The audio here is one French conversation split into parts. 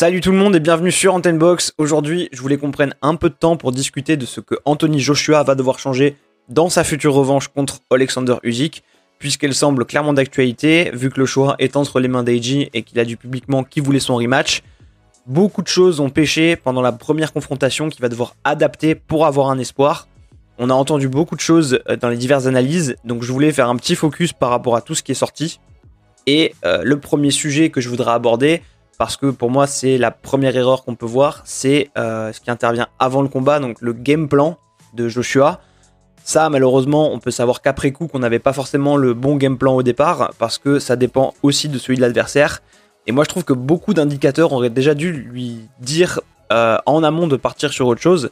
Salut tout le monde et bienvenue sur Antenne Box. Aujourd'hui, je voulais qu'on prenne un peu de temps pour discuter de ce que Anthony Joshua va devoir changer dans sa future revanche contre Alexander Usyk, puisqu'elle semble clairement d'actualité, vu que le choix est entre les mains d'Eiji et qu'il a dit publiquement qu'il voulait son rematch. Beaucoup de choses ont pêché pendant la première confrontation qu'il va devoir adapter pour avoir un espoir. On a entendu beaucoup de choses euh, dans les diverses analyses, donc je voulais faire un petit focus par rapport à tout ce qui est sorti. Et euh, le premier sujet que je voudrais aborder, parce que pour moi c'est la première erreur qu'on peut voir, c'est euh, ce qui intervient avant le combat, donc le game plan de Joshua. Ça, malheureusement, on peut savoir qu'après coup qu'on n'avait pas forcément le bon game plan au départ, parce que ça dépend aussi de celui de l'adversaire. Et moi je trouve que beaucoup d'indicateurs auraient déjà dû lui dire euh, en amont de partir sur autre chose.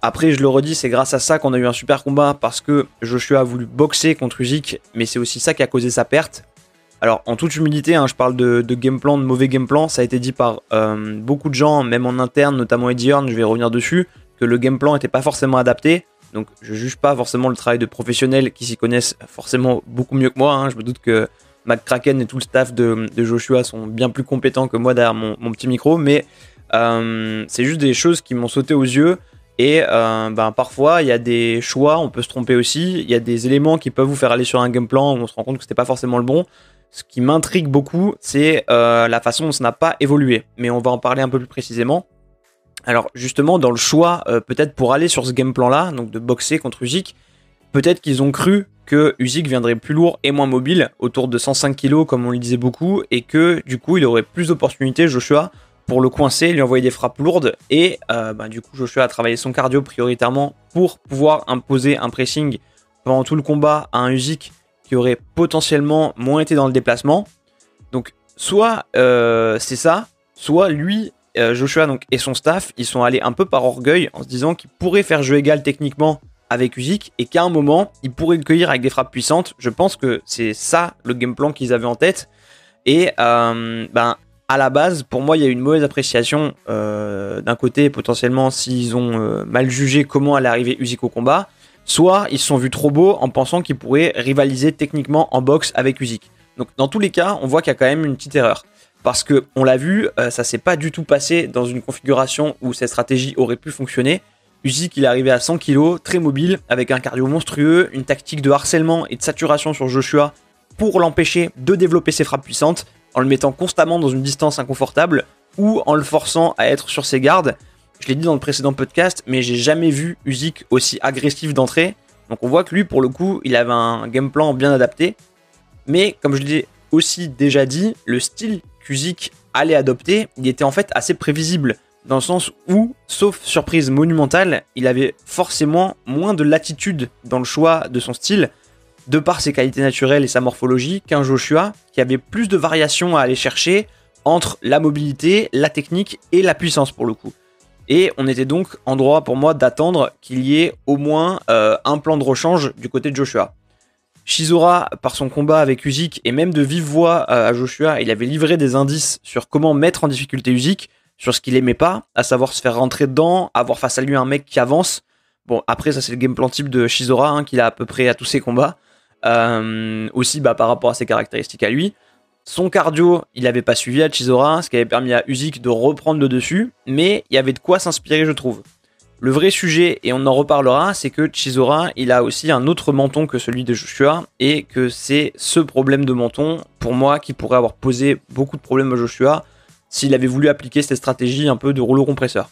Après, je le redis, c'est grâce à ça qu'on a eu un super combat parce que Joshua a voulu boxer contre Usyk, mais c'est aussi ça qui a causé sa perte. Alors, en toute humilité, hein, je parle de, game plan, de mauvais game plan. Ça a été dit par euh, beaucoup de gens, même en interne, notamment Eddie Hearn, je vais revenir dessus, que le game plan n'était pas forcément adapté. Donc, je juge pas forcément le travail de professionnels qui s'y connaissent forcément beaucoup mieux que moi. Hein. Je me doute que McCracken et tout le staff de, Joshua sont bien plus compétents que moi derrière mon, petit micro, mais euh, c'est juste des choses qui m'ont sauté aux yeux. Et euh, ben, parfois, il y a des choix, on peut se tromper aussi. Il y a des éléments qui peuvent vous faire aller sur un game plan où on se rend compte que c'était pas forcément le bon ce qui m'intrigue beaucoup, c'est euh, la façon dont ça n'a pas évolué. Mais on va en parler un peu plus précisément. Alors justement, dans le choix, euh, peut-être pour aller sur ce game plan-là, donc de boxer contre Usyk, peut-être qu'ils ont cru que Usyk viendrait plus lourd et moins mobile, autour de 105 kg comme on le disait beaucoup, et que du coup il aurait plus d'opportunités, Joshua, pour le coincer, lui envoyer des frappes lourdes, et euh, bah, du coup Joshua a travaillé son cardio prioritairement pour pouvoir imposer un pressing pendant tout le combat à un Usyk qui aurait potentiellement moins été dans le déplacement. Donc, soit euh, c'est ça, soit lui, euh, Joshua donc, et son staff, ils sont allés un peu par orgueil en se disant qu'ils pourraient faire jeu égal techniquement avec Usyk et qu'à un moment, ils pourraient le cueillir avec des frappes puissantes. Je pense que c'est ça le game plan qu'ils avaient en tête. Et euh, ben, à la base, pour moi, il y a une mauvaise appréciation d'un côté, potentiellement, s'ils ont mal jugé comment allait arriver Usyk au combat soit ils se sont vus trop beaux en pensant qu'ils pourraient rivaliser techniquement en boxe avec Usyk. Donc dans tous les cas, on voit qu'il y a quand même une petite erreur. Parce que on l'a vu, euh, ça s'est pas du tout passé dans une configuration où cette stratégie aurait pu fonctionner. Usyk il est arrivé à 100 kg, très mobile, avec un cardio monstrueux, une tactique de harcèlement et de saturation sur Joshua pour l'empêcher de développer ses frappes puissantes, en le mettant constamment dans une distance inconfortable ou en le forçant à être sur ses gardes je l'ai dit dans le précédent podcast, mais j'ai jamais vu Usyk aussi agressif d'entrée. Donc on voit que lui, pour le coup, il avait un game plan bien adapté. Mais comme je l'ai aussi déjà dit, le style qu'Usyk allait adopter, il était en fait assez prévisible. Dans le sens où, sauf surprise monumentale, il avait forcément moins de latitude dans le choix de son style, de par ses qualités naturelles et sa morphologie, qu'un Joshua, qui avait plus de variations à aller chercher entre la mobilité, la technique et la puissance pour le coup. Et on était donc en droit pour moi d'attendre qu'il y ait au moins euh, un plan de rechange du côté de Joshua. Shizora, par son combat avec Usyk et même de vive voix euh, à Joshua, il avait livré des indices sur comment mettre en difficulté Usyk, sur ce qu'il aimait pas, à savoir se faire rentrer dedans, avoir face à lui un mec qui avance. Bon, après, ça c'est le game plan type de Shizora, hein, qu'il a à peu près à tous ses combats. Euh, aussi bah, par rapport à ses caractéristiques à lui. Son cardio, il n'avait pas suivi à Chisora, ce qui avait permis à Usyk de reprendre le dessus, mais il y avait de quoi s'inspirer, je trouve. Le vrai sujet, et on en reparlera, c'est que Chisora, il a aussi un autre menton que celui de Joshua, et que c'est ce problème de menton, pour moi, qui pourrait avoir posé beaucoup de problèmes à Joshua s'il avait voulu appliquer cette stratégie un peu de rouleau compresseur.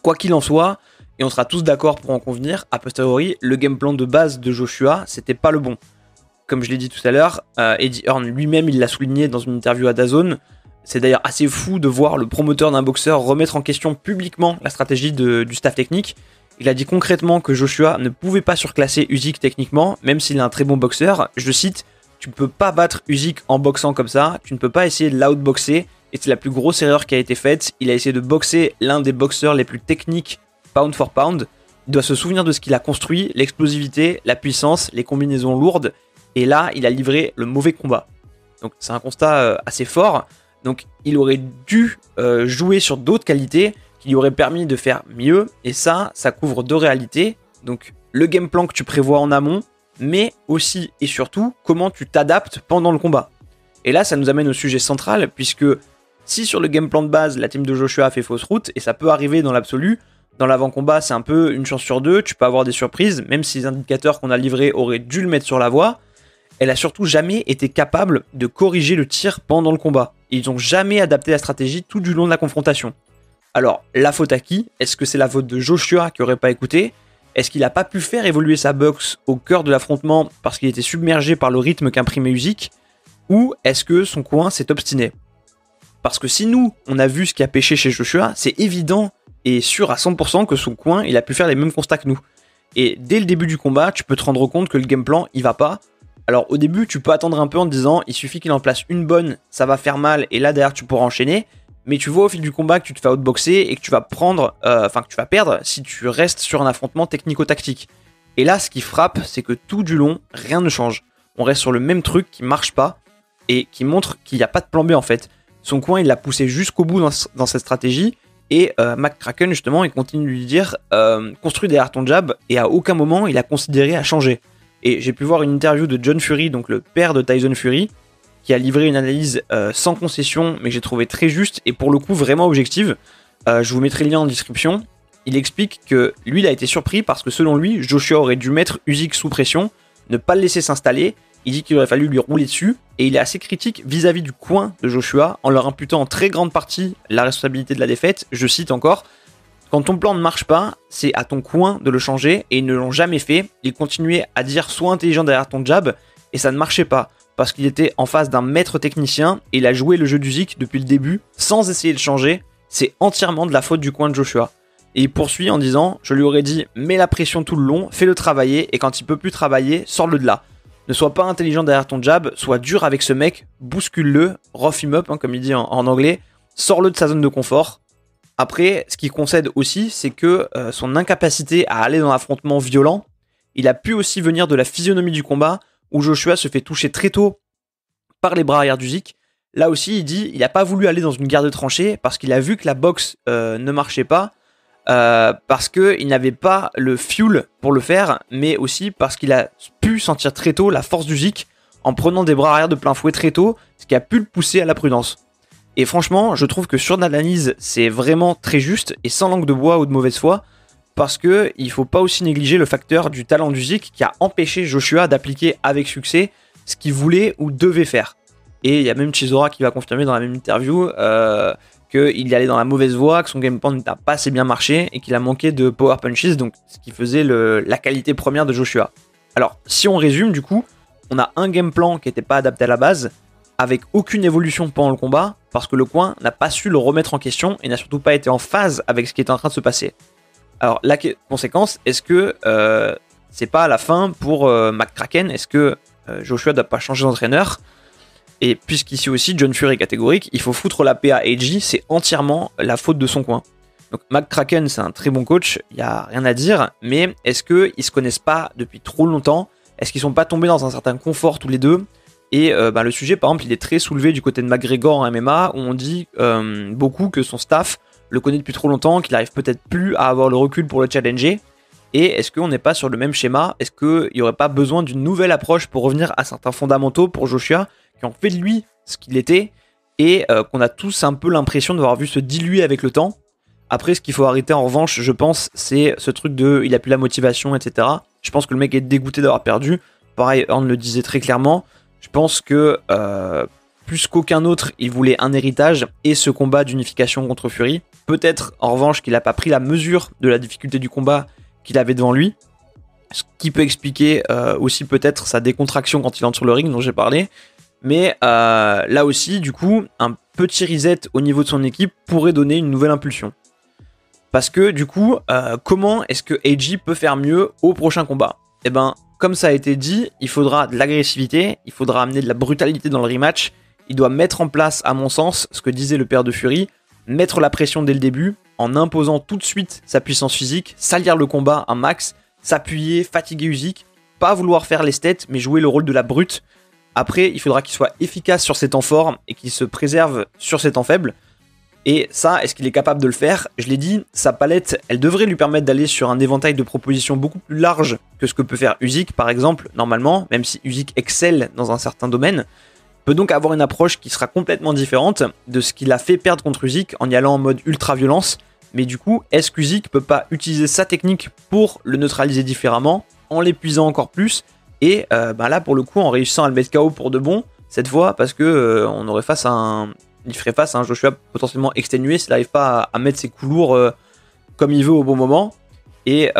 Quoi qu'il en soit, et on sera tous d'accord pour en convenir, a posteriori, le game plan de base de Joshua, c'était pas le bon comme je l'ai dit tout à l'heure, euh, Eddie Hearn lui-même, l'a souligné dans une interview à Dazone. C'est d'ailleurs assez fou de voir le promoteur d'un boxeur remettre en question publiquement la stratégie du staff technique. Il a dit concrètement que Joshua ne pouvait pas surclasser Usyk techniquement, même s'il est un très bon boxeur. Je cite Tu ne peux pas battre Usyk en boxant comme ça, tu ne peux pas essayer de l'outboxer, et c'est la plus grosse erreur qui a été faite. Il a essayé de boxer l'un des boxeurs les plus techniques pound for pound. Il doit se souvenir de ce qu'il a construit, l'explosivité, la puissance, les combinaisons lourdes, et là, il a livré le mauvais combat. Donc c'est un constat euh, assez fort. Donc il aurait dû euh, jouer sur d'autres qualités qui lui auraient permis de faire mieux. Et ça, ça couvre deux réalités. Donc le game plan que tu prévois en amont, mais aussi et surtout comment tu t'adaptes pendant le combat. Et là, ça nous amène au sujet central, puisque si sur le game plan de base, la team de Joshua fait fausse route, et ça peut arriver dans l'absolu, dans l'avant-combat, c'est un peu une chance sur deux, tu peux avoir des surprises, même si les indicateurs qu'on a livrés auraient dû le mettre sur la voie, elle a surtout jamais été capable de corriger le tir pendant le combat. Ils n'ont jamais adapté la stratégie tout du long de la confrontation. Alors, la faute à qui? Est-ce que c'est la faute de Joshua qui aurait pas écouté? Est-ce qu'il n'a pas pu faire évoluer sa boxe au cœur de l'affrontement parce qu'il était submergé par le rythme qu'imprimait Usyk? Ou est-ce que son coin s'est obstiné? Parce que si nous, on a vu ce qui a pêché chez Joshua, c'est évident et sûr à 100% que son coin, il a pu faire les mêmes constats que nous. Et dès le début du combat, tu peux te rendre compte que le game plan, il va pas, alors au début, tu peux attendre un peu en te disant, il suffit qu'il en place une bonne, ça va faire mal, et là derrière tu pourras enchaîner. Mais tu vois au fil du combat que tu te fais outboxer et que tu vas prendre, euh, enfin que tu vas perdre si tu restes sur un affrontement technico-tactique. Et là, ce qui frappe, c'est que tout du long, rien ne change. On reste sur le même truc qui marche pas et qui montre qu'il n'y a pas de plan B en fait. Son coin, il l'a poussé jusqu'au bout dans, cette stratégie. Et euh, McCracken, justement, il continue de lui dire euh, construis derrière ton jab, et à aucun moment il a considéré à changer. Et j'ai pu voir une interview de John Fury, donc le père de Tyson Fury, qui a livré une analyse euh, sans concession, mais que j'ai trouvé très juste et pour le coup vraiment objective. Euh, je vous mettrai le lien en description. Il explique que lui, il a été surpris parce que selon lui, Joshua aurait dû mettre Usyk sous pression, ne pas le laisser s'installer. Il dit qu'il aurait fallu lui rouler dessus et il est assez critique vis-à-vis -vis du coin de Joshua en leur imputant en très grande partie la responsabilité de la défaite. Je cite encore quand ton plan ne marche pas, c'est à ton coin de le changer et ils ne l'ont jamais fait. Ils continuaient à dire sois intelligent derrière ton jab et ça ne marchait pas parce qu'il était en face d'un maître technicien et il a joué le jeu du Zik depuis le début sans essayer de changer. C'est entièrement de la faute du coin de Joshua. Et il poursuit en disant Je lui aurais dit mets la pression tout le long, fais-le travailler et quand il peut plus travailler, sors-le de là. Ne sois pas intelligent derrière ton jab, sois dur avec ce mec, bouscule-le, rough him up, hein, comme il dit en anglais, sors-le de sa zone de confort, après, ce qui concède aussi, c'est que euh, son incapacité à aller dans l'affrontement violent, il a pu aussi venir de la physionomie du combat, où Joshua se fait toucher très tôt par les bras arrière du Zik. Là aussi, il dit, il n'a pas voulu aller dans une guerre de tranchées parce qu'il a vu que la boxe euh, ne marchait pas, euh, parce qu'il n'avait pas le fuel pour le faire, mais aussi parce qu'il a pu sentir très tôt la force du Zik en prenant des bras arrière de plein fouet très tôt, ce qui a pu le pousser à la prudence. Et franchement, je trouve que sur l'analyse, c'est vraiment très juste et sans langue de bois ou de mauvaise foi, parce que il faut pas aussi négliger le facteur du talent du Zik qui a empêché Joshua d'appliquer avec succès ce qu'il voulait ou devait faire. Et il y a même Chisora qui va confirmer dans la même interview euh, qu'il allait dans la mauvaise voie, que son game plan n'a pas assez bien marché et qu'il a manqué de power punches, donc ce qui faisait la qualité première de Joshua. Alors, si on résume, du coup, on a un game plan qui n'était pas adapté à la base, avec aucune évolution pendant le combat, parce que le coin n'a pas su le remettre en question et n'a surtout pas été en phase avec ce qui était en train de se passer. Alors la conséquence, est-ce que euh, c'est pas la fin pour euh, McCracken? Est-ce que euh, Joshua doit pas changer d'entraîneur? Et puisqu'ici aussi John Fury est catégorique, il faut foutre la paix à AJ, c'est entièrement la faute de son coin. Donc McCracken c'est un très bon coach, il y a rien à dire, mais est-ce qu'ils se connaissent pas depuis trop longtemps? Est-ce qu'ils sont pas tombés dans un certain confort tous les deux? Et euh, bah, le sujet, par exemple, il est très soulevé du côté de McGregor en MMA, où on dit euh, beaucoup que son staff le connaît depuis trop longtemps, qu'il n'arrive peut-être plus à avoir le recul pour le challenger. Et est-ce qu'on n'est pas sur le même schéma? Est-ce qu'il n'y aurait pas besoin d'une nouvelle approche pour revenir à certains fondamentaux pour Joshua, qui ont fait de lui ce qu'il était, et euh, qu'on a tous un peu l'impression d'avoir vu se diluer avec le temps? Après, ce qu'il faut arrêter en revanche, je pense, c'est ce truc de il a plus la motivation, etc. Je pense que le mec est dégoûté d'avoir perdu. Pareil, Horn le disait très clairement. Je pense que euh, plus qu'aucun autre, il voulait un héritage et ce combat d'unification contre Fury. Peut-être en revanche qu'il n'a pas pris la mesure de la difficulté du combat qu'il avait devant lui. Ce qui peut expliquer euh, aussi peut-être sa décontraction quand il entre sur le ring dont j'ai parlé. Mais euh, là aussi, du coup, un petit reset au niveau de son équipe pourrait donner une nouvelle impulsion. Parce que du coup, comment est-ce que AJ peut faire mieux au prochain combat? Eh ben, comme ça a été dit, il faudra de l'agressivité, il faudra amener de la brutalité dans le rematch. Il doit mettre en place, à mon sens, ce que disait le père de Fury, mettre la pression dès le début, en imposant tout de suite sa puissance physique, salir le combat un max, s'appuyer, fatiguer Usyk, pas vouloir faire les stats, mais jouer le rôle de la brute. Après, il faudra qu'il soit efficace sur ses temps forts et qu'il se préserve sur ses temps faibles. Et ça, est-ce qu'il est capable de le faire? Je l'ai dit, sa palette, elle devrait lui permettre d'aller sur un éventail de propositions beaucoup plus large que ce que peut faire Usyk, par exemple, normalement, même si Usyk excelle dans un certain domaine. peut donc avoir une approche qui sera complètement différente de ce qu'il a fait perdre contre Usyk en y allant en mode ultra-violence. Mais du coup, est-ce qu'Usyk peut pas utiliser sa technique pour le neutraliser différemment, en l'épuisant encore plus, et euh, bah là pour le coup en réussissant à le mettre KO pour de bon, cette fois, parce que euh, on aurait face à un. Il ferait face à un Joshua potentiellement exténué s'il n'arrive pas à, mettre ses coups lourds euh, comme il veut au bon moment. Et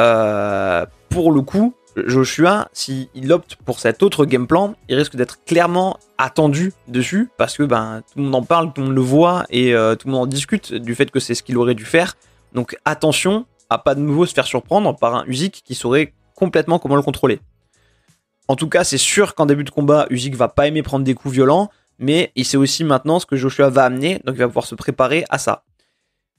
pour le coup, Joshua, s'il opte pour cet autre game plan, il risque d'être clairement attendu dessus parce que ben, tout le monde en parle, tout le monde le voit et tout le monde en discute du fait que c'est ce qu'il aurait dû faire. Donc attention à pas de nouveau se faire surprendre par un Usyk qui saurait complètement comment le contrôler. En tout cas, c'est sûr qu'en début de combat, Usyk va pas aimer prendre des coups violents, mais il sait aussi maintenant ce que Joshua va amener, donc il va pouvoir se préparer à ça.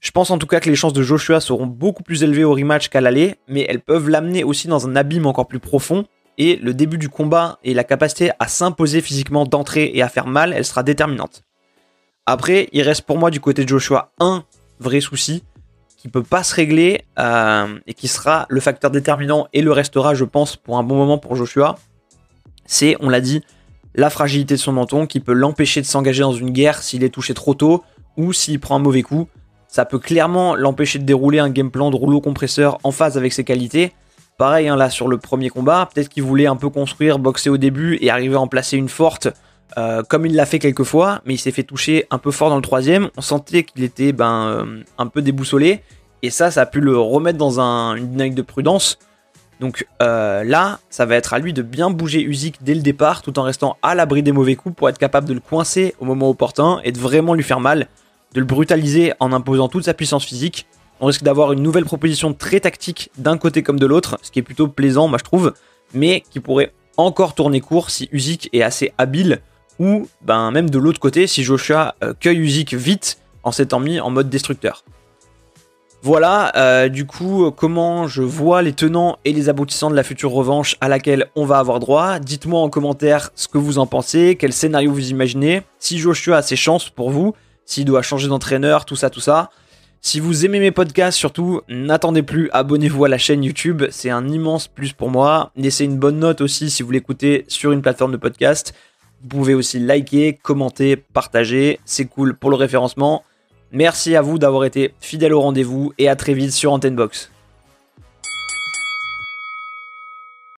Je pense en tout cas que les chances de Joshua seront beaucoup plus élevées au rematch qu'à l'aller, mais elles peuvent l'amener aussi dans un abîme encore plus profond, et le début du combat et la capacité à s'imposer physiquement d'entrée et à faire mal, elle sera déterminante. Après, il reste pour moi du côté de Joshua un vrai souci qui peut pas se régler euh, et qui sera le facteur déterminant et le restera, je pense, pour un bon moment pour Joshua c'est, on l'a dit, la fragilité de son menton qui peut l'empêcher de s'engager dans une guerre s'il est touché trop tôt ou s'il prend un mauvais coup. Ça peut clairement l'empêcher de dérouler un game plan de rouleau compresseur en phase avec ses qualités. Pareil, hein, là sur le premier combat, peut-être qu'il voulait un peu construire, boxer au début et arriver à en placer une forte, euh, comme il l'a fait quelques fois, mais il s'est fait toucher un peu fort dans le troisième. On sentait qu'il était ben, euh, un peu déboussolé, et ça, ça a pu le remettre dans une dynamique de prudence. Donc euh, là, ça va être à lui de bien bouger Usyk dès le départ, tout en restant à l'abri des mauvais coups pour être capable de le coincer au moment opportun et de vraiment lui faire mal, de le brutaliser en imposant toute sa puissance physique. On risque d'avoir une nouvelle proposition très tactique d'un côté comme de l'autre, ce qui est plutôt plaisant, moi je trouve, mais qui pourrait encore tourner court si Usyk est assez habile, ou ben même de l'autre côté si Joshua euh, cueille Usyk vite en s'étant mis en mode destructeur. Voilà, euh, du coup, comment je vois les tenants et les aboutissants de la future revanche à laquelle on va avoir droit. Dites-moi en commentaire ce que vous en pensez, quel scénario vous imaginez, si Joshua a ses chances pour vous, s'il doit changer d'entraîneur, tout ça, tout ça. Si vous aimez mes podcasts, surtout, n'attendez plus, abonnez-vous à la chaîne YouTube, c'est un immense plus pour moi. Laissez une bonne note aussi si vous l'écoutez sur une plateforme de podcast. Vous pouvez aussi liker, commenter, partager, c'est cool pour le référencement. Merci à vous d'avoir été fidèle au rendez-vous et à très vite sur Antenne Box.